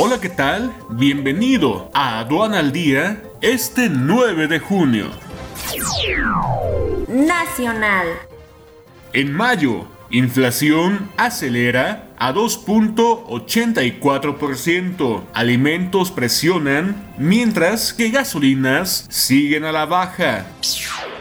Hola, ¿qué tal? Bienvenido a Aduana al Día este 9 de junio. Nacional. En mayo, inflación acelera a 2.84%. Alimentos presionan, mientras que gasolinas siguen a la baja.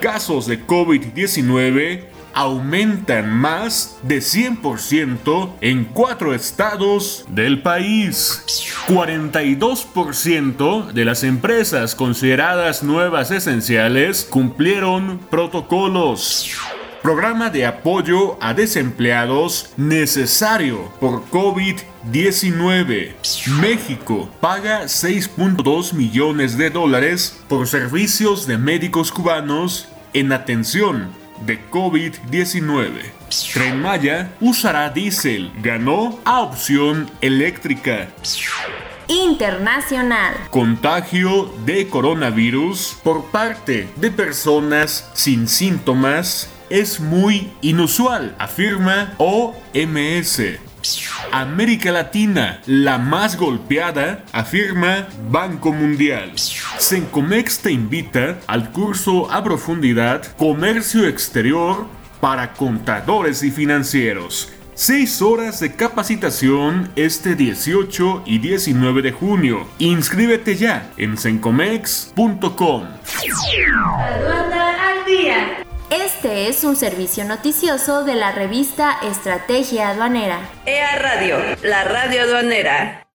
Casos de COVID-19 aumentan más de 100% en cuatro estados del país. 42% de las empresas consideradas nuevas esenciales cumplieron protocolos. Programa de apoyo a desempleados necesario por COVID-19. México paga 6.2 millones de dólares por servicios de médicos cubanos en atención de COVID-19. Tren Maya usará diésel, ganó a opción eléctrica. Internacional. Contagio de coronavirus por parte de personas sin síntomas es muy inusual, afirma OMS. América Latina, la más golpeada, afirma Banco Mundial. Sencomex te invita al curso a profundidad Comercio Exterior para contadores y financieros. Seis horas de capacitación este 18 y 19 de junio. Inscríbete ya en sencomex.com. Aduana al día. Este es un servicio noticioso de la revista Estrategia Aduanera. EA Radio, la radio aduanera.